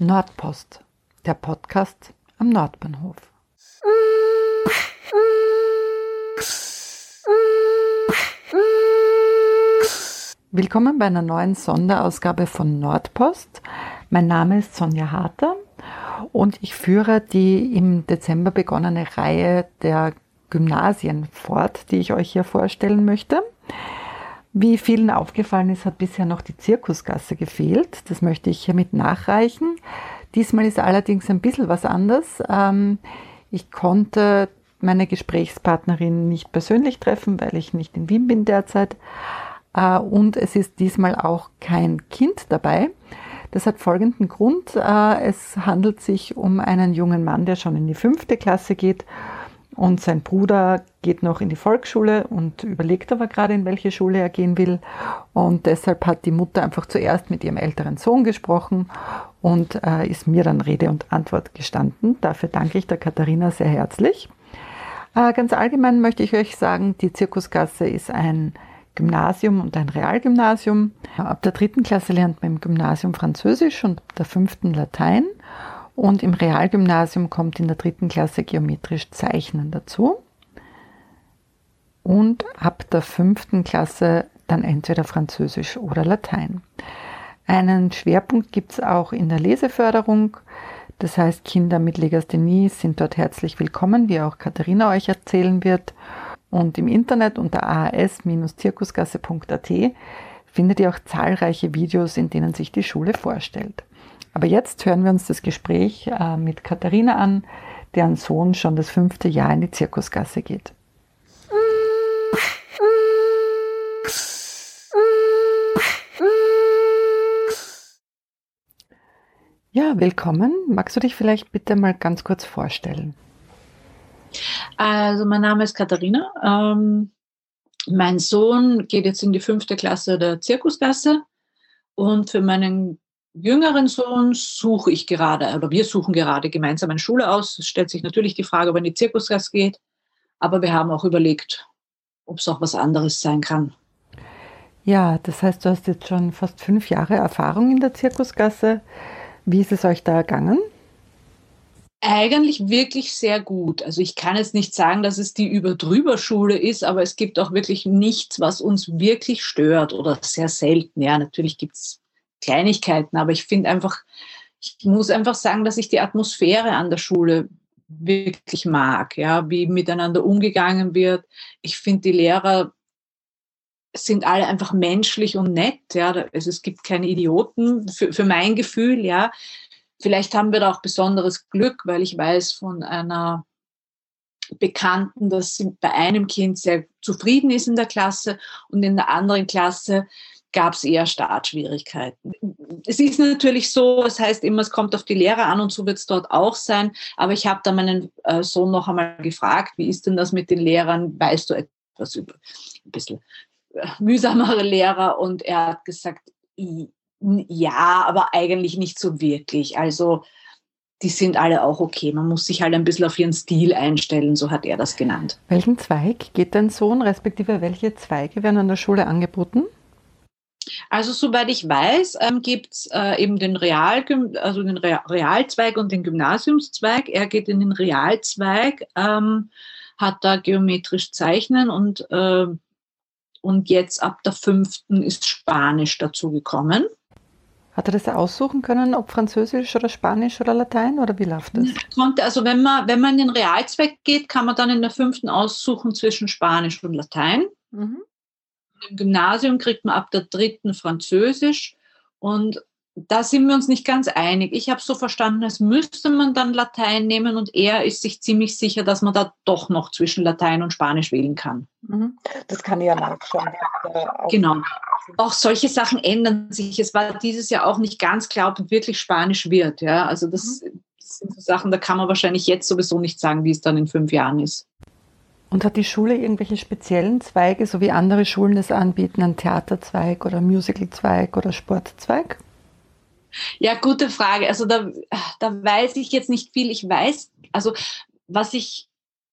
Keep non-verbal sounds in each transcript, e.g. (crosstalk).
Nordpost, der Podcast am Nordbahnhof. Willkommen bei einer neuen Sonderausgabe von Nordpost. Mein Name ist Sonja Harter und ich führe die im Dezember begonnene Reihe der Gymnasien fort, die ich euch hier vorstellen möchte. Wie vielen aufgefallen ist, hat bisher noch die Zirkusgasse gefehlt. Das möchte ich hiermit nachreichen. Diesmal ist allerdings ein bisschen was anders. Ähm, ich konnte meine Gesprächspartnerin nicht persönlich treffen, weil ich nicht in Wien bin derzeit. Äh, und es ist diesmal auch kein Kind dabei. Das hat folgenden Grund. Äh, es handelt sich um einen jungen Mann, der schon in die fünfte Klasse geht und sein Bruder geht noch in die Volksschule und überlegt aber gerade, in welche Schule er gehen will. Und deshalb hat die Mutter einfach zuerst mit ihrem älteren Sohn gesprochen und äh, ist mir dann Rede und Antwort gestanden. Dafür danke ich der Katharina sehr herzlich. Äh, ganz allgemein möchte ich euch sagen, die Zirkusgasse ist ein Gymnasium und ein Realgymnasium. Ab der dritten Klasse lernt man im Gymnasium Französisch und ab der fünften Latein. Und im Realgymnasium kommt in der dritten Klasse geometrisch Zeichnen dazu. Und ab der fünften Klasse dann entweder Französisch oder Latein. Einen Schwerpunkt gibt es auch in der Leseförderung. Das heißt, Kinder mit Legasthenie sind dort herzlich willkommen, wie auch Katharina euch erzählen wird. Und im Internet unter ahs-zirkusgasse.at findet ihr auch zahlreiche Videos, in denen sich die Schule vorstellt. Aber jetzt hören wir uns das Gespräch äh, mit Katharina an, deren Sohn schon das fünfte Jahr in die Zirkusgasse geht. Ja, willkommen. Magst du dich vielleicht bitte mal ganz kurz vorstellen? Also mein Name ist Katharina. Ähm, mein Sohn geht jetzt in die fünfte Klasse der Zirkusgasse und für meinen jüngeren Sohn suche ich gerade, oder wir suchen gerade gemeinsam eine Schule aus. Es stellt sich natürlich die Frage, ob er in die Zirkusgasse geht, aber wir haben auch überlegt, ob es auch was anderes sein kann. Ja, das heißt, du hast jetzt schon fast fünf Jahre Erfahrung in der Zirkusgasse. Wie ist es euch da ergangen? Eigentlich wirklich sehr gut. Also ich kann jetzt nicht sagen, dass es die Überdrüber-Schule ist, aber es gibt auch wirklich nichts, was uns wirklich stört oder sehr selten. Ja, natürlich gibt es Kleinigkeiten, aber ich finde einfach, ich muss einfach sagen, dass ich die Atmosphäre an der Schule wirklich mag, ja, wie miteinander umgegangen wird. Ich finde, die Lehrer sind alle einfach menschlich und nett, ja. Also es gibt keine Idioten für, für mein Gefühl, ja. Vielleicht haben wir da auch besonderes Glück, weil ich weiß von einer Bekannten, dass sie bei einem Kind sehr zufrieden ist in der Klasse und in der anderen Klasse gab es eher Startschwierigkeiten. Es ist natürlich so, es heißt immer, es kommt auf die Lehrer an und so wird es dort auch sein. Aber ich habe da meinen äh, Sohn noch einmal gefragt, wie ist denn das mit den Lehrern? Weißt du etwas über ein bisschen äh, mühsamere Lehrer? Und er hat gesagt, ja, aber eigentlich nicht so wirklich. Also die sind alle auch okay. Man muss sich halt ein bisschen auf ihren Stil einstellen, so hat er das genannt. Welchen Zweig geht dein Sohn, respektive welche Zweige werden an der Schule angeboten? Also soweit ich weiß, ähm, gibt es äh, eben den, Real, also den Realzweig und den Gymnasiumszweig. Er geht in den Realzweig, ähm, hat da geometrisch Zeichnen und, äh, und jetzt ab der fünften ist Spanisch dazugekommen. Hat er das aussuchen können, ob Französisch oder Spanisch oder Latein oder wie läuft das? Konnte, also wenn man, wenn man in den Realzweig geht, kann man dann in der fünften aussuchen zwischen Spanisch und Latein. Mhm im Gymnasium kriegt man ab der dritten Französisch und da sind wir uns nicht ganz einig. Ich habe so verstanden, als müsste man dann Latein nehmen und er ist sich ziemlich sicher, dass man da doch noch zwischen Latein und Spanisch wählen kann. Mhm. Das kann ich ja nachschauen. Genau. Auch solche Sachen ändern sich. Es war dieses Jahr auch nicht ganz klar, ob wirklich Spanisch wird. Ja, also das, mhm. das sind so Sachen, da kann man wahrscheinlich jetzt sowieso nicht sagen, wie es dann in fünf Jahren ist. Und hat die Schule irgendwelche speziellen Zweige, so wie andere Schulen das anbieten, einen Theaterzweig oder Musicalzweig oder Sportzweig? Ja, gute Frage. Also da, da weiß ich jetzt nicht viel. Ich weiß, also was ich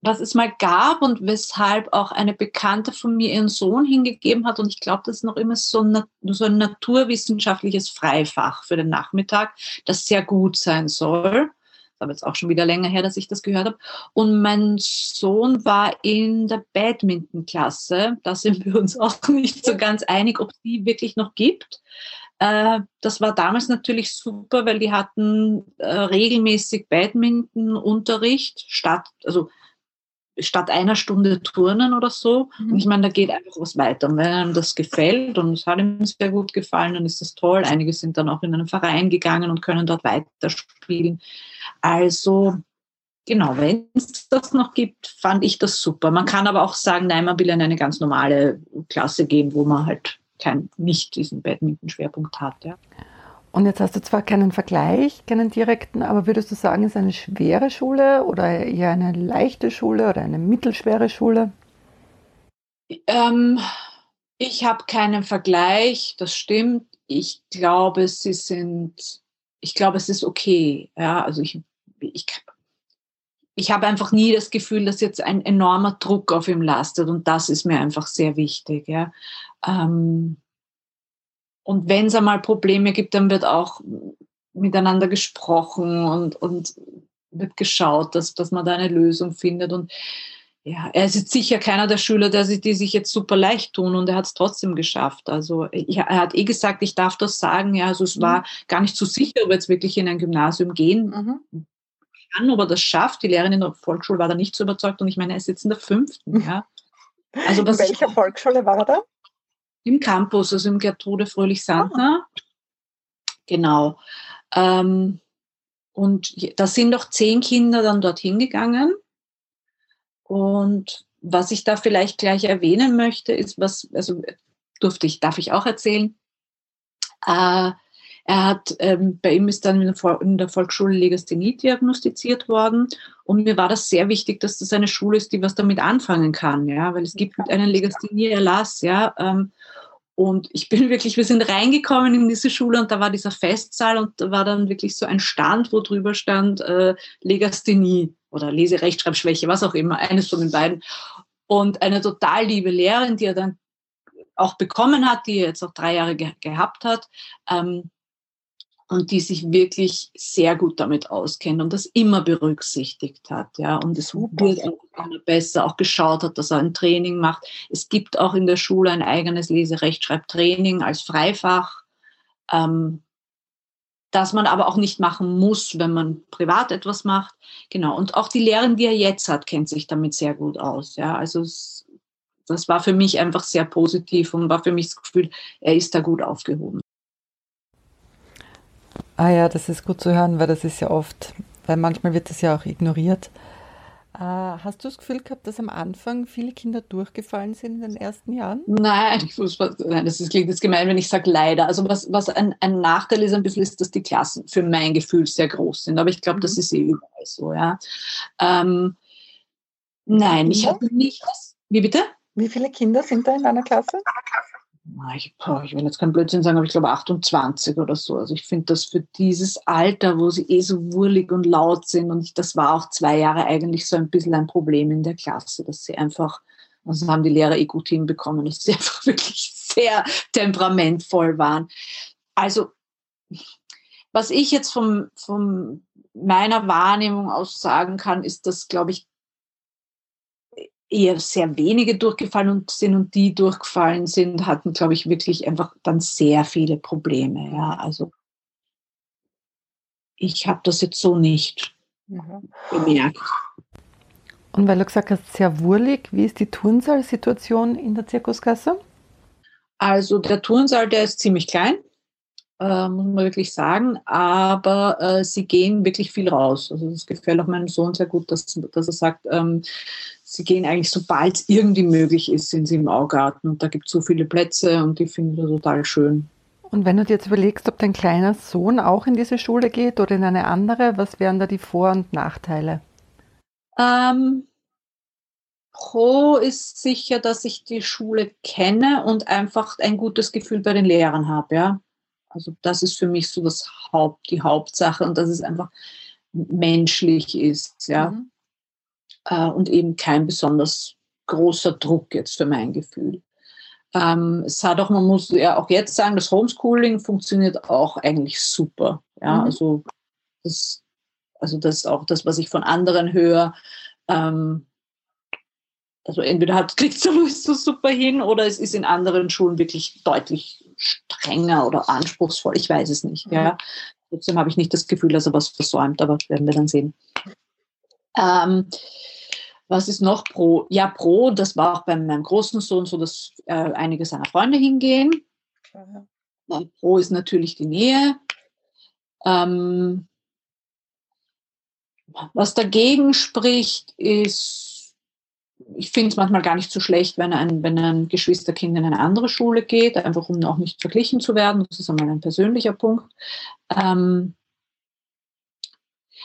was es mal gab und weshalb auch eine Bekannte von mir ihren Sohn hingegeben hat. Und ich glaube, das ist noch immer so ein, so ein naturwissenschaftliches Freifach für den Nachmittag, das sehr gut sein soll. Das ist aber jetzt auch schon wieder länger her, dass ich das gehört habe. Und mein Sohn war in der Badminton-Klasse. Da sind wir uns auch (laughs) nicht so ganz einig, ob die wirklich noch gibt. Äh, das war damals natürlich super, weil die hatten äh, regelmäßig Badminton-Unterricht statt, also statt einer Stunde Turnen oder so. Mhm. Und ich meine, da geht einfach was weiter. Und wenn einem das gefällt und es hat ihm sehr gut gefallen, dann ist das toll. Einige sind dann auch in einen Verein gegangen und können dort weiterspielen. Also genau, wenn es das noch gibt, fand ich das super. Man kann aber auch sagen, nein, man will in eine ganz normale Klasse gehen, wo man halt kein, nicht diesen Badminton-Schwerpunkt hat. Ja. Und jetzt hast du zwar keinen Vergleich, keinen direkten, aber würdest du sagen, ist eine schwere Schule oder eher eine leichte Schule oder eine mittelschwere Schule? Ähm, ich habe keinen Vergleich, das stimmt. Ich glaube, sie sind, ich glaube, es ist okay. Ja, also ich, ich, ich habe einfach nie das Gefühl, dass jetzt ein enormer Druck auf ihm lastet und das ist mir einfach sehr wichtig. Ja. Ähm, und wenn es einmal Probleme gibt, dann wird auch miteinander gesprochen und, und wird geschaut, dass, dass man da eine Lösung findet. Und ja, er ist jetzt sicher keiner der Schüler, der sich, die sich jetzt super leicht tun und er hat es trotzdem geschafft. Also ich, er hat eh gesagt, ich darf das sagen. Ja, also es war mhm. gar nicht so sicher, ob er jetzt wirklich in ein Gymnasium gehen mhm. kann, ob er das schafft. Die Lehrerin in der Volksschule war da nicht so überzeugt und ich meine, er ist jetzt in der fünften. (laughs) Ja. Also in welcher Volksschule war er da? Im Campus, also im Gertrude Fröhlich-Sandner. Ah. Genau. Ähm, und da sind noch zehn Kinder dann dorthin gegangen. Und was ich da vielleicht gleich erwähnen möchte, ist, was, also durfte ich, darf ich auch erzählen. Äh, er hat, ähm, bei ihm ist dann in der, in der Volksschule Legasthenie diagnostiziert worden. Und mir war das sehr wichtig, dass das eine Schule ist, die was damit anfangen kann, ja, weil es gibt einen Legasthenie-Erlass, ja. Ähm, und ich bin (laughs) wirklich, wir sind reingekommen in diese Schule und da war dieser Festsaal und da war dann wirklich so ein Stand, wo drüber stand äh, Legasthenie oder Leserechtschreibschwäche, was auch immer, eines von den beiden. Und eine total liebe Lehrerin, die er dann auch bekommen hat, die er jetzt auch drei Jahre ge gehabt hat, ähm, und die sich wirklich sehr gut damit auskennt und das immer berücksichtigt hat, ja. Und es wird auch besser, auch geschaut hat, dass er ein Training macht. Es gibt auch in der Schule ein eigenes Leserechtschreibtraining als Freifach, ähm, das man aber auch nicht machen muss, wenn man privat etwas macht. Genau. Und auch die Lehrerin, die er jetzt hat, kennt sich damit sehr gut aus, ja. Also es, das war für mich einfach sehr positiv und war für mich das Gefühl, er ist da gut aufgehoben. Ah ja, das ist gut zu hören, weil das ist ja oft, weil manchmal wird das ja auch ignoriert. Äh, hast du das Gefühl gehabt, dass am Anfang viele Kinder durchgefallen sind in den ersten Jahren? Nein, ich muss, nein das ist, klingt jetzt gemein, wenn ich sage leider. Also was, was ein, ein, Nachteil ist ein bisschen, ist, dass die Klassen für mein Gefühl sehr groß sind. Aber ich glaube, mhm. das ist eh überall so. Ja. Ähm, nein, ich habe nicht. Wie bitte? Wie viele Kinder sind da in einer Klasse? Ich, ich will jetzt keinen Blödsinn sagen, aber ich glaube 28 oder so. Also ich finde das für dieses Alter, wo sie eh so wurlig und laut sind und ich, das war auch zwei Jahre eigentlich so ein bisschen ein Problem in der Klasse, dass sie einfach, also haben die Lehrer eh gut hinbekommen, dass sie (laughs) einfach wirklich sehr temperamentvoll waren. Also was ich jetzt von vom meiner Wahrnehmung aus sagen kann, ist, dass, glaube ich, eher sehr wenige durchgefallen sind und die durchgefallen sind, hatten, glaube ich, wirklich einfach dann sehr viele Probleme. Ja, also ich habe das jetzt so nicht mhm. bemerkt. Und weil du gesagt hast, sehr wurlig, wie ist die Turnsaalsituation in der Zirkuskasse? Also der Turnsaal, der ist ziemlich klein, äh, muss man wirklich sagen, aber äh, sie gehen wirklich viel raus. Also das gefällt auch meinem Sohn sehr gut, dass, dass er sagt, ähm, sie gehen eigentlich, sobald es irgendwie möglich ist, sind sie im Augarten. Und da gibt es so viele Plätze und die finden wir total schön. Und wenn du dir jetzt überlegst, ob dein kleiner Sohn auch in diese Schule geht oder in eine andere, was wären da die Vor- und Nachteile? Ähm, Pro ist sicher, dass ich die Schule kenne und einfach ein gutes Gefühl bei den Lehrern habe. Ja? Also das ist für mich so das Haupt, die Hauptsache und dass es einfach menschlich ist. Ja? Mhm. äh, und eben kein besonders großer Druck jetzt für mein Gefühl. Ähm, es hat auch, man muss ja auch jetzt sagen, das Homeschooling funktioniert auch eigentlich super. Ja, mhm. also das, also das ist auch das, was ich von anderen höre. Ähm, also entweder hat, (laughs) kriegt es so super hin oder es ist in anderen Schulen wirklich deutlich strenger oder anspruchsvoll. Ich weiß es nicht. Mhm. Ja. Trotzdem habe ich nicht das Gefühl, dass er was versäumt, aber werden wir dann sehen. Ähm, was ist noch pro? Ja, pro, das war auch bei meinem großen Sohn so, dass äh, einige seiner Freunde hingehen. Ja. Pro ist natürlich die Nähe. Ähm, was dagegen spricht, ist, ich finde es manchmal gar nicht so schlecht, wenn ein, wenn ein Geschwisterkind in eine andere Schule geht, einfach um auch nicht verglichen zu werden. Das ist einmal ein persönlicher Punkt. Ähm,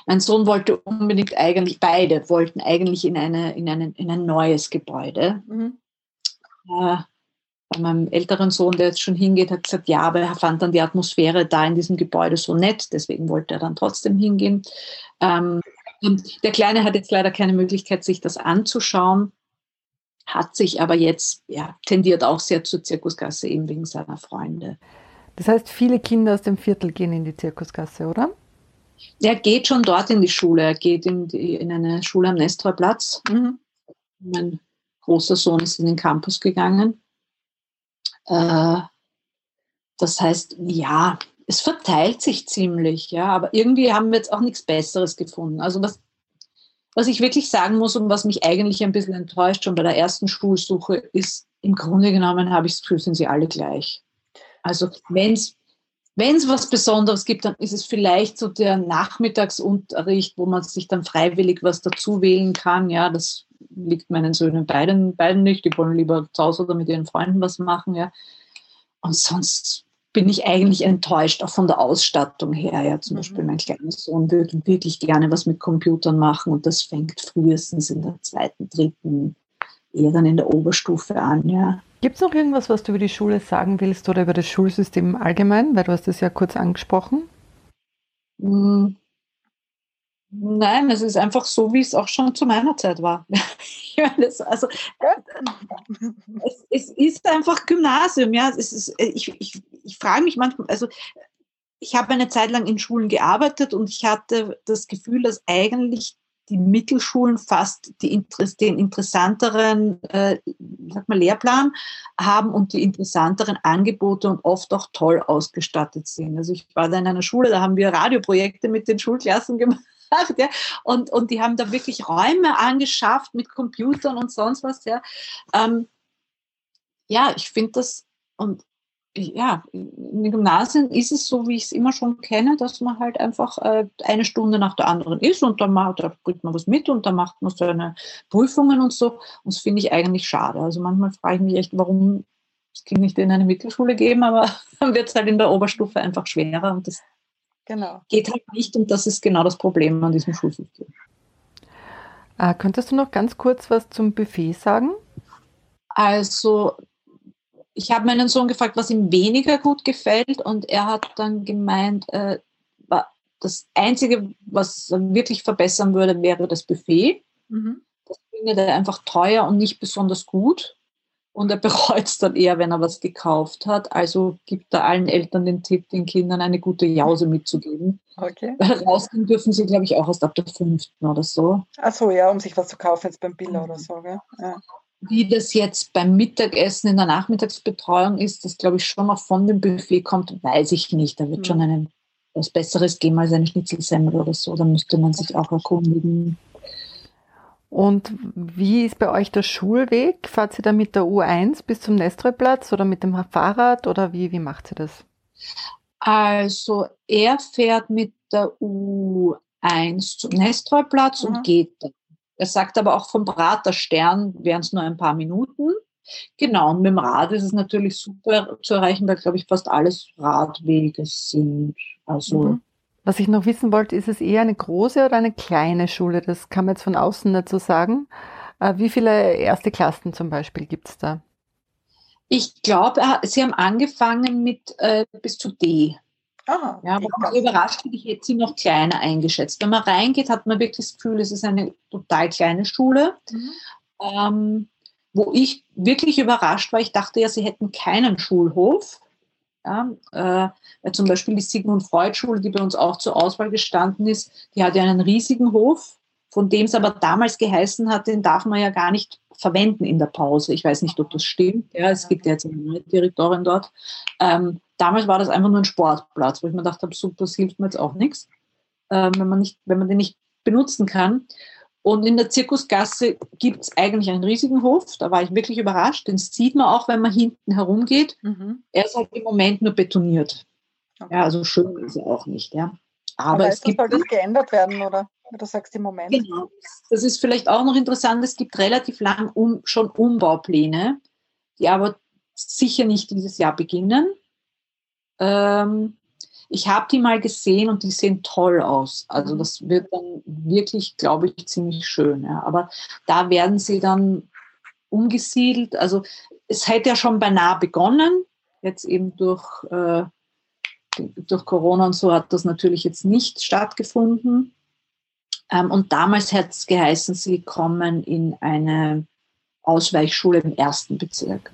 mein Sohn wollte unbedingt eigentlich, beide wollten eigentlich in, eine, in, eine, in ein neues Gebäude. Mhm. Äh, bei meinem älteren Sohn, der jetzt schon hingeht, hat gesagt, ja, aber er fand dann die Atmosphäre da in diesem Gebäude so nett, deswegen wollte er dann trotzdem hingehen. Ähm, und der Kleine hat jetzt leider keine Möglichkeit, sich das anzuschauen, hat sich aber jetzt, ja, tendiert auch sehr zur Zirkusgasse, eben wegen seiner Freunde. Das heißt, viele Kinder aus dem Viertel gehen in die Zirkusgasse, oder? Er geht schon dort in die Schule. Er geht in, die, in eine Schule am Nestorplatz. Mhm. Mein großer Sohn ist in den Campus gegangen. Äh, das heißt, ja, es verteilt sich ziemlich, ja, aber irgendwie haben wir jetzt auch nichts Besseres gefunden. Also was, was ich wirklich sagen muss und was mich eigentlich ein bisschen enttäuscht schon bei der ersten Schulsuche ist, im Grunde genommen habe ich das Gefühl, sind sie alle gleich. Also wenn es wenn es was Besonderes gibt, dann ist es vielleicht so der Nachmittagsunterricht, wo man sich dann freiwillig was dazu wählen kann. Ja, das liegt meinen Söhnen beiden, beiden nicht. Die wollen lieber zu Hause oder mit ihren Freunden was machen. Ja. Und sonst bin ich eigentlich enttäuscht, auch von der Ausstattung her. Ja, zum mhm. Beispiel mein kleiner Sohn würde wirklich gerne was mit Computern machen und das fängt frühestens in der zweiten, dritten, eher dann in der Oberstufe an. Ja. Gibt es noch irgendwas, was du über die Schule sagen willst oder über das Schulsystem allgemein? Weil du hast das ja kurz angesprochen. Hm. Nein, es ist einfach so, wie es auch schon zu meiner Zeit war. (laughs) das, also, es, es, ist einfach Gymnasium, ja. Es ist, ich ich, ich frage mich manchmal, also ich habe eine Zeit lang in Schulen gearbeitet und ich hatte das Gefühl, dass eigentlich die Mittelschulen fast die, den interessanteren äh, sag mal, Lehrplan haben und die interessanteren Angebote und oft auch toll ausgestattet sind. Also ich war da in einer Schule, da haben wir Radioprojekte mit den Schulklassen gemacht. Ja, und, und die haben da wirklich Räume angeschafft mit Computern und sonst was. Ja, ähm, ja ich finde das, und ja, in den Gymnasien ist es so, wie ich es immer schon kenne, dass man halt einfach äh, eine Stunde nach der anderen ist und dann macht, da bringt man was mit und dann macht man seine Prüfungen und so. Und das finde ich eigentlich schade. Also manchmal frage ich mich echt, warum das Kind nicht in eine Mittelschule geben, aber (laughs) dann wird es halt in der Oberstufe einfach schwerer und das genau. geht halt nicht und das ist genau das Problem an diesem Schulsystem. Äh, könntest du noch ganz kurz was zum Buffet sagen? Also ich habe meinen Sohn gefragt, was ihm weniger gut gefällt und er hat dann gemeint, äh, das Einzige, was er wirklich verbessern würde, wäre das Buffet. Mhm. Das findet er einfach teuer und nicht besonders gut. Und er (laughs) bereut es dann eher, wenn er was gekauft hat. Also gibt er allen Eltern den Tipp, den Kindern eine gute Jause mitzugeben. Okay. Weil rausgehen dürfen sie, glaube ich, auch erst ab der fünften oder so. Ach so, ja, um sich was zu kaufen jetzt beim Billa oder so. Gell? Ja. Wie das jetzt beim Mittagessen in der Nachmittagsbetreuung ist, das glaube ich schon noch von dem Buffet kommt, weiß ich nicht. Da wird mhm. schon ein, was Besseres geben als eine Schnitzelsemmel oder so. Da müsste man sich auch erkundigen. Und wie ist bei euch der Schulweg? Fahrt ihr da mit der U1 bis zum Nestroyplatz oder mit dem Fahrrad oder wie, wie macht ihr das? Also er fährt mit der U1 zum Nestroyplatz mhm. und geht dann er sagt aber auch vom Praterstern wären es nur ein paar Minuten. Genau, und mit dem Rad ist es natürlich super zu erreichen, weil, glaube ich, fast alles Radwege sind. Also. Mhm. Was ich noch wissen wollte, ist es eher eine große oder eine kleine Schule? Das kann man jetzt von außen nicht so sagen. Äh, wie viele erste Klassen zum Beispiel gibt es da? Ich glaube, Sie haben angefangen mit äh, bis zu D. Aha, ja, aber überrascht, ich hätte sie noch kleiner eingeschätzt. Wenn man reingeht, hat man wirklich das Gefühl, es ist eine total kleine Schule. Mhm. Ähm, wo ich wirklich überrascht war, ich dachte ja, sie hätten keinen Schulhof. Ja, äh, zum Beispiel die Sigmund Freud Schule, die bei uns auch zur Auswahl gestanden ist, die hat ja einen riesigen Hof, von dem es aber damals geheißen hat, den darf man ja gar nicht verwenden in der Pause. Ich weiß nicht, ob das stimmt. Ja, es gibt ja jetzt eine neue Direktorin dort. Ähm, damals war das einfach nur ein Sportplatz, wo ich mir gedacht habe, super, das hilft mir jetzt auch nichts, ähm, wenn, man nicht, wenn man den nicht benutzen kann. Und in der Zirkusgasse gibt es eigentlich einen riesigen Hof. Da war ich wirklich überrascht. Den sieht man auch, wenn man hinten herumgeht. Mhm. Er ist halt im Moment nur betoniert. Okay. Ja, also schön ist er auch nicht. Ja. Aber, Aber es gibt, soll das geändert werden, oder? Du sagst im Moment. Genau. Das ist vielleicht auch noch interessant. Es gibt relativ lang um, schon Umbaupläne, die aber sicher nicht dieses Jahr beginnen. Ähm, ich habe die mal gesehen und die sehen toll aus. Also mhm. das wird dann wirklich, glaube ich, ziemlich schön. Ja. Aber da werden sie dann umgesiedelt. Also es hätte ja schon beinahe begonnen. Jetzt eben durch, äh, durch Corona und so hat das natürlich jetzt nicht stattgefunden. Ähm, und damals hat es geheißen, sie kommen in eine Ausweichschule im ersten Bezirk.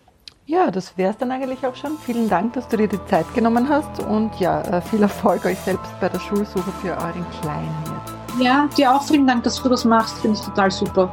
Ja, das wäre es dann eigentlich auch schon. Vielen Dank, dass du dir die Zeit genommen hast und ja, äh, viel Erfolg euch selbst bei der Schulsuche für euren Kleinen jetzt. Ja, dir auch vielen Dank, dass du das machst. Finde ich total super.